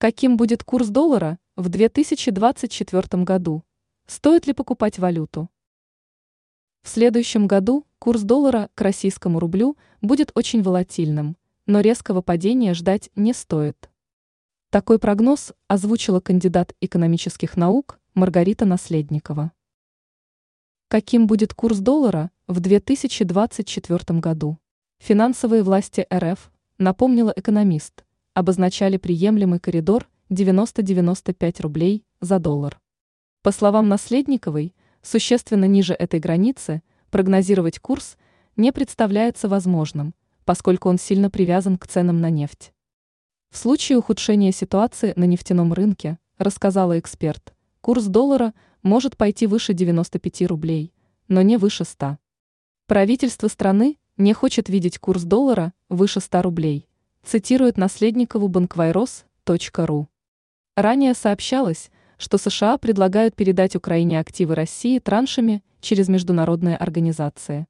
Каким будет курс доллара в 2024 году? Стоит ли покупать валюту? В следующем году курс доллара к российскому рублю будет очень волатильным, но резкого падения ждать не стоит. Такой прогноз озвучила кандидат экономических наук Маргарита Наследникова. Каким будет курс доллара в 2024 году? Финансовые власти РФ, напомнила экономист, обозначали приемлемый коридор 90-95 рублей за доллар. По словам Наследниковой, существенно ниже этой границы прогнозировать курс не представляется возможным, поскольку он сильно привязан к ценам на нефть. В случае ухудшения ситуации на нефтяном рынке, рассказала эксперт, курс доллара может пойти выше 95 рублей, но не выше 100. Правительство страны не хочет видеть курс доллара выше 100 рублей, цитирует наследникову банквайрос.ру. Ранее сообщалось, что США предлагают передать Украине активы России траншами через международные организации.